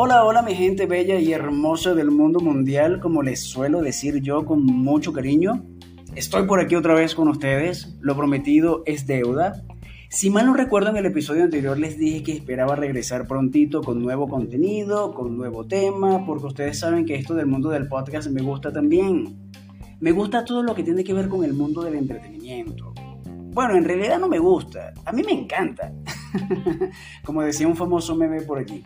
Hola, hola mi gente bella y hermosa del mundo mundial, como les suelo decir yo con mucho cariño. Estoy por aquí otra vez con ustedes, lo prometido es deuda. Si mal no recuerdo en el episodio anterior les dije que esperaba regresar prontito con nuevo contenido, con nuevo tema, porque ustedes saben que esto del mundo del podcast me gusta también. Me gusta todo lo que tiene que ver con el mundo del entretenimiento. Bueno, en realidad no me gusta, a mí me encanta. Como decía un famoso meme por aquí.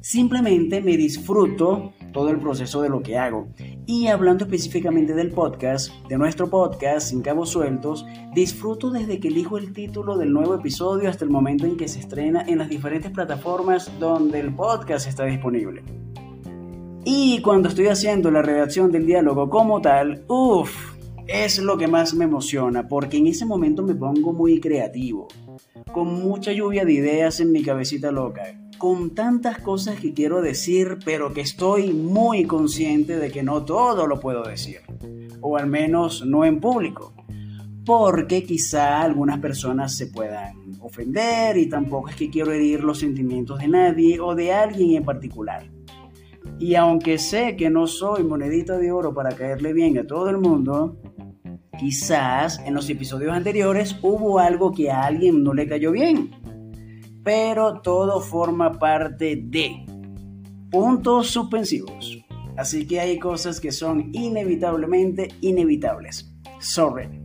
Simplemente me disfruto todo el proceso de lo que hago. Y hablando específicamente del podcast, de nuestro podcast Sin Cabos Sueltos, disfruto desde que elijo el título del nuevo episodio hasta el momento en que se estrena en las diferentes plataformas donde el podcast está disponible. Y cuando estoy haciendo la redacción del diálogo como tal, uff, es lo que más me emociona, porque en ese momento me pongo muy creativo, con mucha lluvia de ideas en mi cabecita loca con tantas cosas que quiero decir, pero que estoy muy consciente de que no todo lo puedo decir, o al menos no en público, porque quizá algunas personas se puedan ofender y tampoco es que quiero herir los sentimientos de nadie o de alguien en particular. Y aunque sé que no soy monedita de oro para caerle bien a todo el mundo, quizás en los episodios anteriores hubo algo que a alguien no le cayó bien pero todo forma parte de puntos suspensivos. Así que hay cosas que son inevitablemente inevitables. Sorry.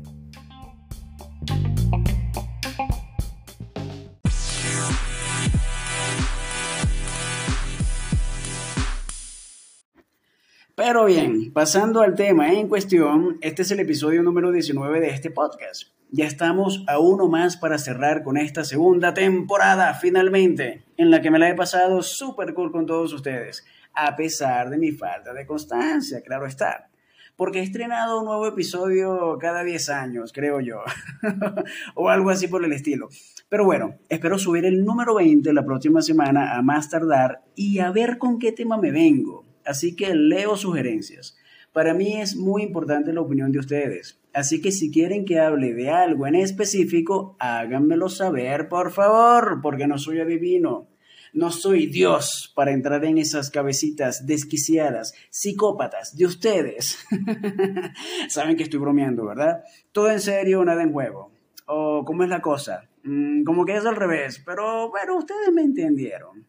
Pero bien, pasando al tema en cuestión, este es el episodio número 19 de este podcast. Ya estamos a uno más para cerrar con esta segunda temporada, finalmente, en la que me la he pasado súper cool con todos ustedes, a pesar de mi falta de constancia, claro está. Porque he estrenado un nuevo episodio cada 10 años, creo yo, o algo así por el estilo. Pero bueno, espero subir el número 20 la próxima semana a más tardar y a ver con qué tema me vengo. Así que leo sugerencias. Para mí es muy importante la opinión de ustedes, así que si quieren que hable de algo en específico, háganmelo saber, por favor, porque no soy adivino. No soy Dios para entrar en esas cabecitas desquiciadas, psicópatas de ustedes. Saben que estoy bromeando, ¿verdad? Todo en serio, nada en juego. ¿O cómo es la cosa? Mm, como que es al revés, pero bueno, ustedes me entendieron.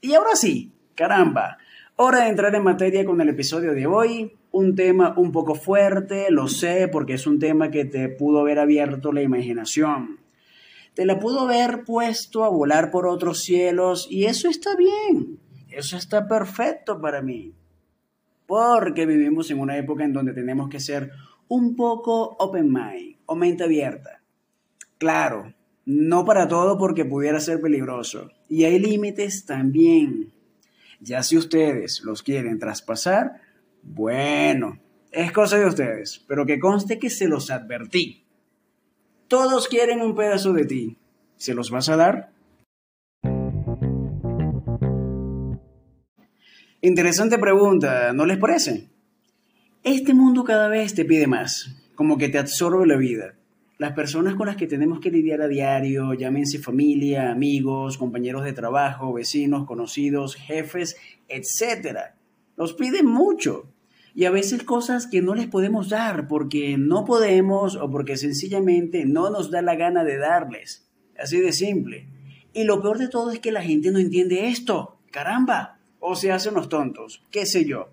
Y ahora sí, caramba, hora de entrar en materia con el episodio de hoy un tema un poco fuerte, lo sé, porque es un tema que te pudo haber abierto la imaginación. Te la pudo haber puesto a volar por otros cielos y eso está bien, eso está perfecto para mí. Porque vivimos en una época en donde tenemos que ser un poco open mind o mente abierta. Claro, no para todo porque pudiera ser peligroso. Y hay límites también. Ya si ustedes los quieren traspasar, bueno, es cosa de ustedes, pero que conste que se los advertí. Todos quieren un pedazo de ti. ¿Se los vas a dar? Interesante pregunta, ¿no les parece? Este mundo cada vez te pide más, como que te absorbe la vida. Las personas con las que tenemos que lidiar a diario, llámense familia, amigos, compañeros de trabajo, vecinos, conocidos, jefes, etcétera nos piden mucho. Y a veces cosas que no les podemos dar porque no podemos o porque sencillamente no nos da la gana de darles. Así de simple. Y lo peor de todo es que la gente no entiende esto. Caramba. O se hacen los tontos. ¿Qué sé yo?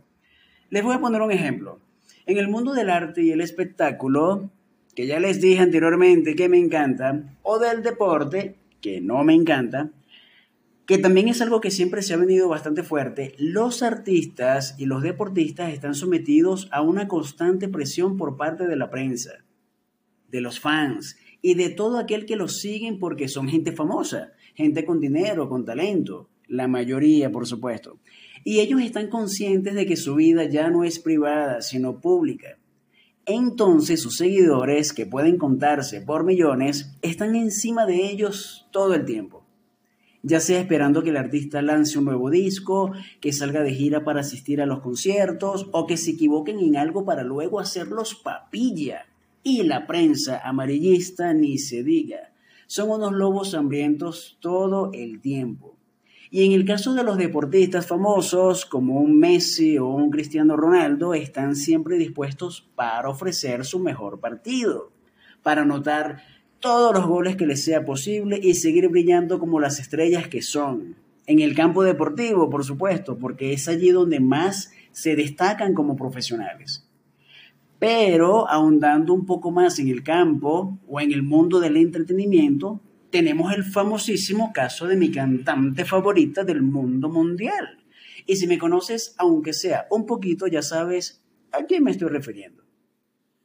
Les voy a poner un ejemplo. En el mundo del arte y el espectáculo, que ya les dije anteriormente que me encanta, o del deporte, que no me encanta, que también es algo que siempre se ha venido bastante fuerte, los artistas y los deportistas están sometidos a una constante presión por parte de la prensa, de los fans y de todo aquel que los siguen porque son gente famosa, gente con dinero, con talento, la mayoría por supuesto. Y ellos están conscientes de que su vida ya no es privada, sino pública. Entonces sus seguidores, que pueden contarse por millones, están encima de ellos todo el tiempo ya sea esperando que el artista lance un nuevo disco, que salga de gira para asistir a los conciertos o que se equivoquen en algo para luego hacerlos papilla. Y la prensa amarillista ni se diga. son unos lobos hambrientos todo el tiempo. Y en el caso de los deportistas famosos, como un Messi o un Cristiano Ronaldo, están siempre dispuestos para ofrecer su mejor partido, para anotar todos los goles que les sea posible y seguir brillando como las estrellas que son. En el campo deportivo, por supuesto, porque es allí donde más se destacan como profesionales. Pero ahondando un poco más en el campo o en el mundo del entretenimiento, tenemos el famosísimo caso de mi cantante favorita del mundo mundial. Y si me conoces, aunque sea un poquito, ya sabes a quién me estoy refiriendo.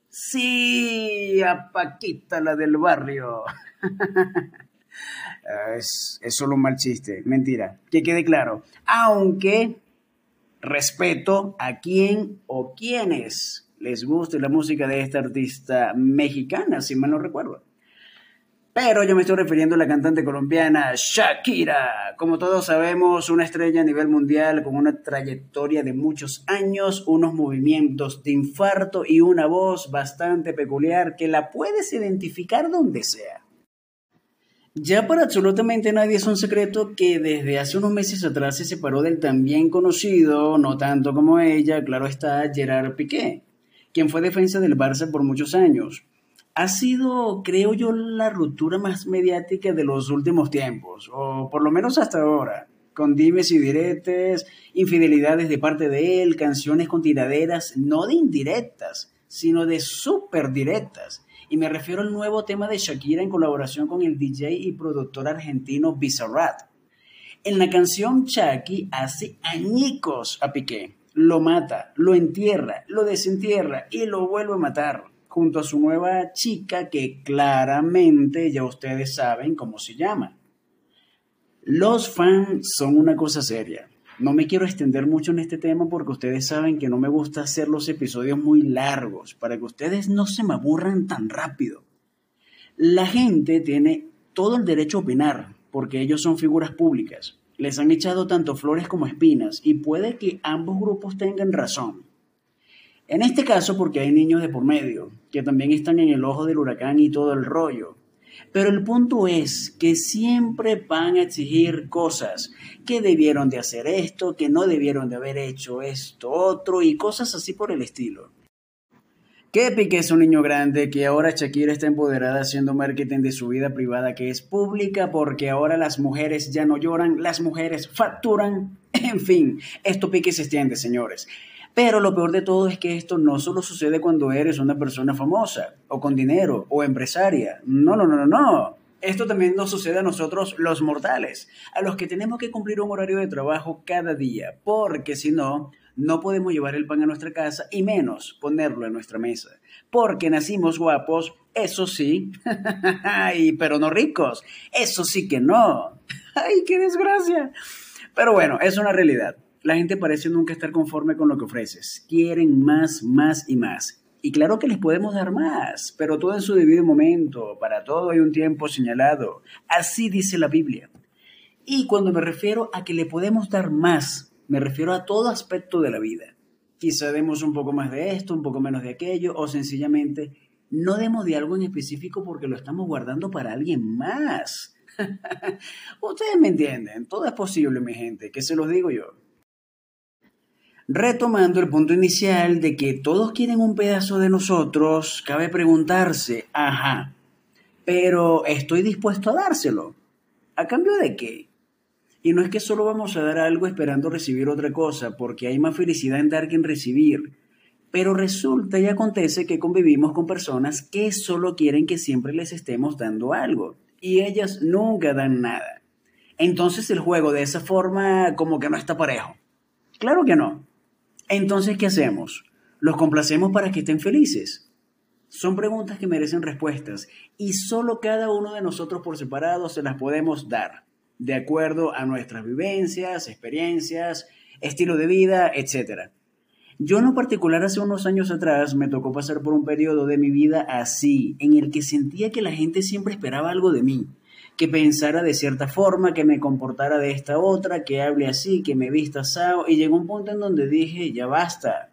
Sí, a Paquita, la del barrio. es, es solo un mal chiste, mentira, que quede claro. Aunque respeto a quién o quienes les guste la música de esta artista mexicana, si mal no recuerdo. Pero yo me estoy refiriendo a la cantante colombiana Shakira. Como todos sabemos, una estrella a nivel mundial con una trayectoria de muchos años, unos movimientos de infarto y una voz bastante peculiar que la puedes identificar donde sea. Ya para absolutamente nadie es un secreto que desde hace unos meses atrás se separó del también conocido, no tanto como ella, claro está, Gerard Piqué, quien fue defensa del Barça por muchos años ha sido, creo yo, la ruptura más mediática de los últimos tiempos, o por lo menos hasta ahora, con dimes y diretes, infidelidades de parte de él, canciones con tiraderas, no de indirectas, sino de súper directas. Y me refiero al nuevo tema de Shakira en colaboración con el DJ y productor argentino Bizarrat. En la canción Chucky hace añicos a Piqué. Lo mata, lo entierra, lo desentierra y lo vuelve a matar junto a su nueva chica que claramente ya ustedes saben cómo se llama. Los fans son una cosa seria. No me quiero extender mucho en este tema porque ustedes saben que no me gusta hacer los episodios muy largos para que ustedes no se me aburran tan rápido. La gente tiene todo el derecho a opinar porque ellos son figuras públicas. Les han echado tanto flores como espinas y puede que ambos grupos tengan razón. En este caso porque hay niños de por medio, que también están en el ojo del huracán y todo el rollo. Pero el punto es que siempre van a exigir cosas, que debieron de hacer esto, que no debieron de haber hecho esto otro y cosas así por el estilo. Que es un niño grande, que ahora Shakira está empoderada haciendo marketing de su vida privada que es pública porque ahora las mujeres ya no lloran, las mujeres facturan. En fin, esto Piqué se extiende, señores. Pero lo peor de todo es que esto no solo sucede cuando eres una persona famosa, o con dinero, o empresaria. No, no, no, no, no. Esto también nos sucede a nosotros los mortales, a los que tenemos que cumplir un horario de trabajo cada día, porque si no, no podemos llevar el pan a nuestra casa y menos ponerlo en nuestra mesa. Porque nacimos guapos, eso sí, pero no ricos, eso sí que no. ¡Ay, qué desgracia! Pero bueno, es una realidad. La gente parece nunca estar conforme con lo que ofreces. Quieren más, más y más. Y claro que les podemos dar más, pero todo en su debido momento, para todo hay un tiempo señalado. Así dice la Biblia. Y cuando me refiero a que le podemos dar más, me refiero a todo aspecto de la vida. Quizá demos un poco más de esto, un poco menos de aquello, o sencillamente no demos de algo en específico porque lo estamos guardando para alguien más. Ustedes me entienden, todo es posible, mi gente, que se los digo yo. Retomando el punto inicial de que todos quieren un pedazo de nosotros, cabe preguntarse, ajá, pero ¿estoy dispuesto a dárselo? ¿A cambio de qué? Y no es que solo vamos a dar algo esperando recibir otra cosa, porque hay más felicidad en dar que en recibir. Pero resulta y acontece que convivimos con personas que solo quieren que siempre les estemos dando algo, y ellas nunca dan nada. Entonces el juego de esa forma como que no está parejo. Claro que no. Entonces, ¿qué hacemos? ¿Los complacemos para que estén felices? Son preguntas que merecen respuestas y solo cada uno de nosotros por separado se las podemos dar, de acuerdo a nuestras vivencias, experiencias, estilo de vida, etc. Yo en lo particular hace unos años atrás me tocó pasar por un periodo de mi vida así, en el que sentía que la gente siempre esperaba algo de mí que pensara de cierta forma, que me comportara de esta otra, que hable así, que me vista asado. Y llegó un punto en donde dije, ya basta.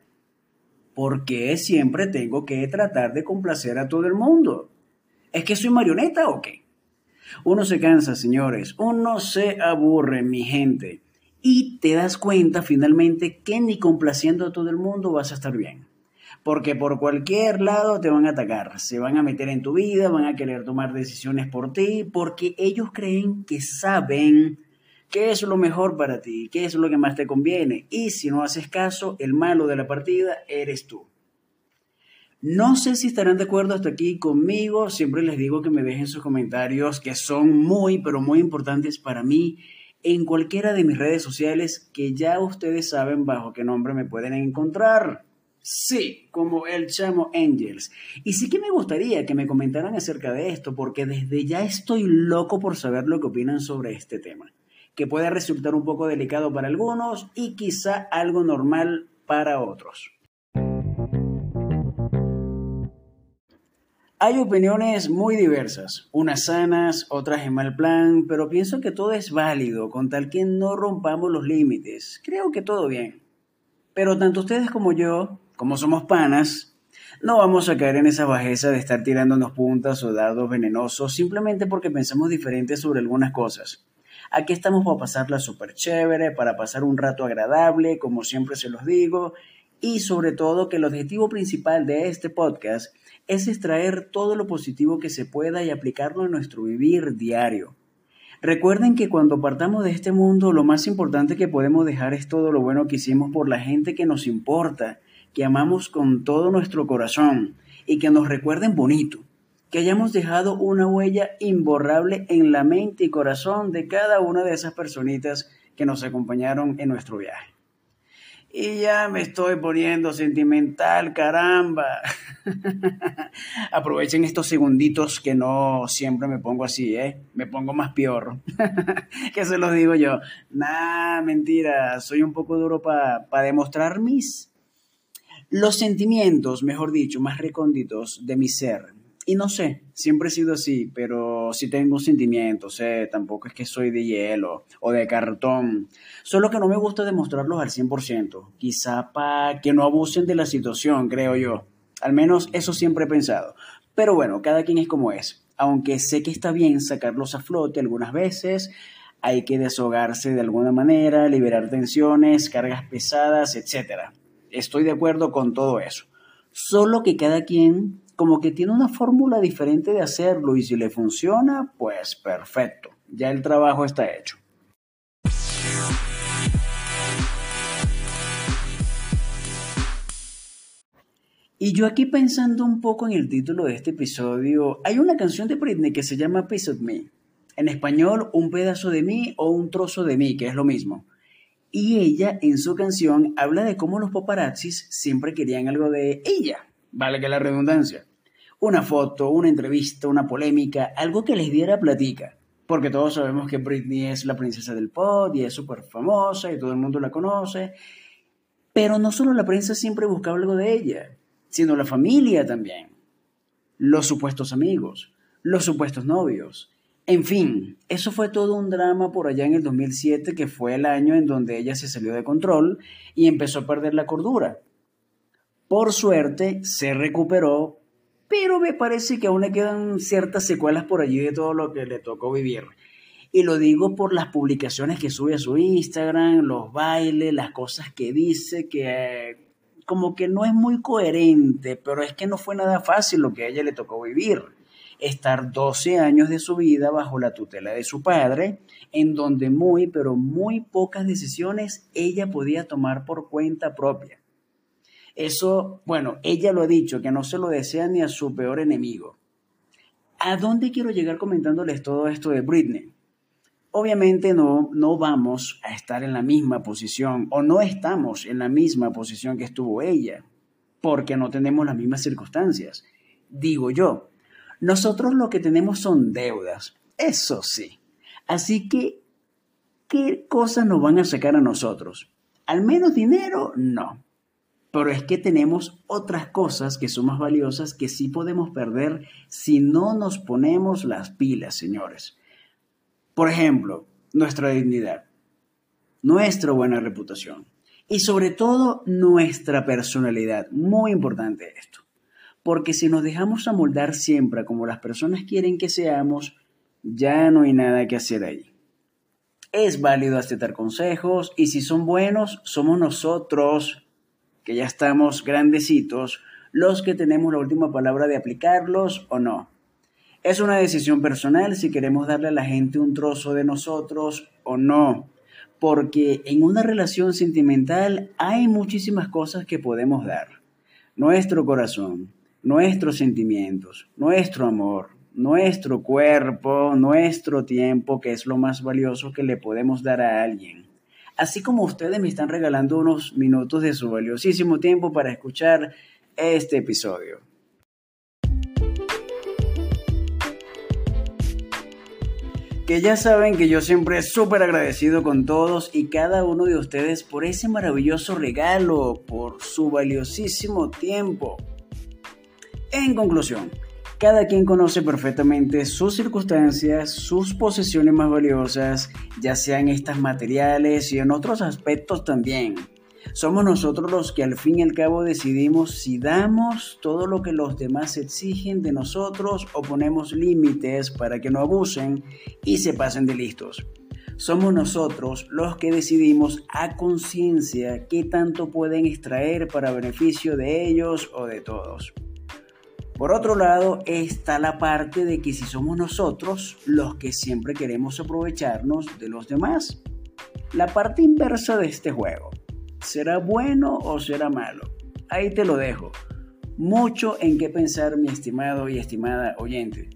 ¿Por qué siempre tengo que tratar de complacer a todo el mundo? ¿Es que soy marioneta o qué? Uno se cansa, señores, uno se aburre, mi gente, y te das cuenta finalmente que ni complaciendo a todo el mundo vas a estar bien. Porque por cualquier lado te van a atacar, se van a meter en tu vida, van a querer tomar decisiones por ti, porque ellos creen que saben qué es lo mejor para ti, qué es lo que más te conviene. Y si no haces caso, el malo de la partida eres tú. No sé si estarán de acuerdo hasta aquí conmigo. Siempre les digo que me dejen sus comentarios que son muy, pero muy importantes para mí en cualquiera de mis redes sociales que ya ustedes saben bajo qué nombre me pueden encontrar. Sí, como el Chamo Angels. Y sí que me gustaría que me comentaran acerca de esto porque desde ya estoy loco por saber lo que opinan sobre este tema, que puede resultar un poco delicado para algunos y quizá algo normal para otros. Hay opiniones muy diversas, unas sanas, otras en mal plan, pero pienso que todo es válido con tal que no rompamos los límites. Creo que todo bien. Pero tanto ustedes como yo, como somos panas, no vamos a caer en esa bajeza de estar tirándonos puntas o dados venenosos simplemente porque pensamos diferente sobre algunas cosas. Aquí estamos para pasarla súper chévere, para pasar un rato agradable, como siempre se los digo, y sobre todo que el objetivo principal de este podcast es extraer todo lo positivo que se pueda y aplicarlo en nuestro vivir diario. Recuerden que cuando partamos de este mundo, lo más importante que podemos dejar es todo lo bueno que hicimos por la gente que nos importa, que amamos con todo nuestro corazón y que nos recuerden bonito, que hayamos dejado una huella imborrable en la mente y corazón de cada una de esas personitas que nos acompañaron en nuestro viaje. Y ya me estoy poniendo sentimental, caramba. Aprovechen estos segunditos que no siempre me pongo así, ¿eh? Me pongo más peor. que se los digo yo. Nah, mentira. Soy un poco duro para demostrar mis... Los sentimientos, mejor dicho, más recónditos de mi ser y no sé, siempre he sido así, pero sí tengo sentimientos, tampoco es que soy de hielo o de cartón. Solo que no me gusta demostrarlos al 100%, quizá para que no abusen de la situación, creo yo. Al menos eso siempre he pensado. Pero bueno, cada quien es como es. Aunque sé que está bien sacarlos a flote algunas veces, hay que deshogarse de alguna manera, liberar tensiones, cargas pesadas, etc. Estoy de acuerdo con todo eso. Solo que cada quien como que tiene una fórmula diferente de hacerlo y si le funciona, pues perfecto, ya el trabajo está hecho. Y yo aquí pensando un poco en el título de este episodio, hay una canción de Britney que se llama Piece of Me. En español, un pedazo de mí o un trozo de mí, que es lo mismo. Y ella en su canción habla de cómo los paparazzis siempre querían algo de ella, vale que la redundancia una foto, una entrevista, una polémica, algo que les diera platica. Porque todos sabemos que Britney es la princesa del pop y es súper famosa y todo el mundo la conoce. Pero no solo la prensa siempre buscaba algo de ella, sino la familia también. Los supuestos amigos, los supuestos novios. En fin, eso fue todo un drama por allá en el 2007, que fue el año en donde ella se salió de control y empezó a perder la cordura. Por suerte, se recuperó, pero me parece que aún le quedan ciertas secuelas por allí de todo lo que le tocó vivir. Y lo digo por las publicaciones que sube a su Instagram, los bailes, las cosas que dice, que como que no es muy coherente, pero es que no fue nada fácil lo que a ella le tocó vivir. Estar 12 años de su vida bajo la tutela de su padre, en donde muy, pero muy pocas decisiones ella podía tomar por cuenta propia. Eso, bueno, ella lo ha dicho, que no se lo desea ni a su peor enemigo. ¿A dónde quiero llegar comentándoles todo esto de Britney? Obviamente no, no vamos a estar en la misma posición o no estamos en la misma posición que estuvo ella, porque no tenemos las mismas circunstancias. Digo yo, nosotros lo que tenemos son deudas, eso sí. Así que, ¿qué cosas nos van a sacar a nosotros? Al menos dinero, no. Pero es que tenemos otras cosas que son más valiosas que sí podemos perder si no nos ponemos las pilas, señores. Por ejemplo, nuestra dignidad, nuestra buena reputación y sobre todo nuestra personalidad. Muy importante esto. Porque si nos dejamos amoldar siempre como las personas quieren que seamos, ya no hay nada que hacer ahí. Es válido aceptar consejos y si son buenos, somos nosotros, que ya estamos grandecitos, los que tenemos la última palabra de aplicarlos o no. Es una decisión personal si queremos darle a la gente un trozo de nosotros o no, porque en una relación sentimental hay muchísimas cosas que podemos dar. Nuestro corazón, nuestros sentimientos, nuestro amor, nuestro cuerpo, nuestro tiempo, que es lo más valioso que le podemos dar a alguien. Así como ustedes me están regalando unos minutos de su valiosísimo tiempo para escuchar este episodio. Que ya saben que yo siempre súper agradecido con todos y cada uno de ustedes por ese maravilloso regalo, por su valiosísimo tiempo. En conclusión, cada quien conoce perfectamente sus circunstancias, sus posesiones más valiosas, ya sean estas materiales y en otros aspectos también. Somos nosotros los que al fin y al cabo decidimos si damos todo lo que los demás exigen de nosotros o ponemos límites para que no abusen y se pasen de listos. Somos nosotros los que decidimos a conciencia qué tanto pueden extraer para beneficio de ellos o de todos. Por otro lado, está la parte de que si somos nosotros los que siempre queremos aprovecharnos de los demás. La parte inversa de este juego. ¿Será bueno o será malo? Ahí te lo dejo. Mucho en qué pensar, mi estimado y estimada oyente.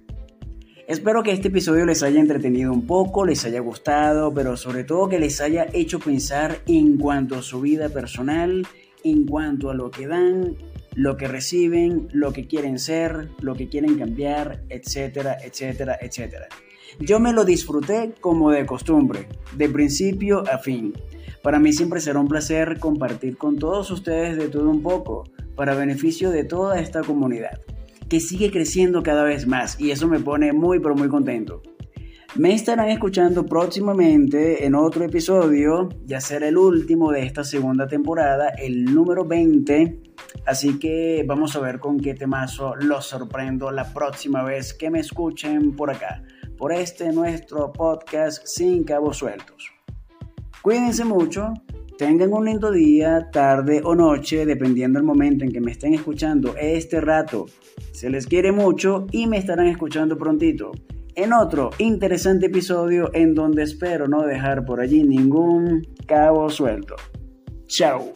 Espero que este episodio les haya entretenido un poco, les haya gustado, pero sobre todo que les haya hecho pensar en cuanto a su vida personal, en cuanto a lo que dan lo que reciben, lo que quieren ser, lo que quieren cambiar, etcétera, etcétera, etcétera. Yo me lo disfruté como de costumbre, de principio a fin. Para mí siempre será un placer compartir con todos ustedes de todo un poco, para beneficio de toda esta comunidad, que sigue creciendo cada vez más y eso me pone muy pero muy contento. Me estarán escuchando próximamente en otro episodio, ya será el último de esta segunda temporada, el número 20. Así que vamos a ver con qué temazo los sorprendo la próxima vez que me escuchen por acá, por este nuestro podcast sin cabos sueltos. Cuídense mucho, tengan un lindo día, tarde o noche, dependiendo del momento en que me estén escuchando este rato. Se les quiere mucho y me estarán escuchando prontito en otro interesante episodio en donde espero no dejar por allí ningún cabo suelto. Chao.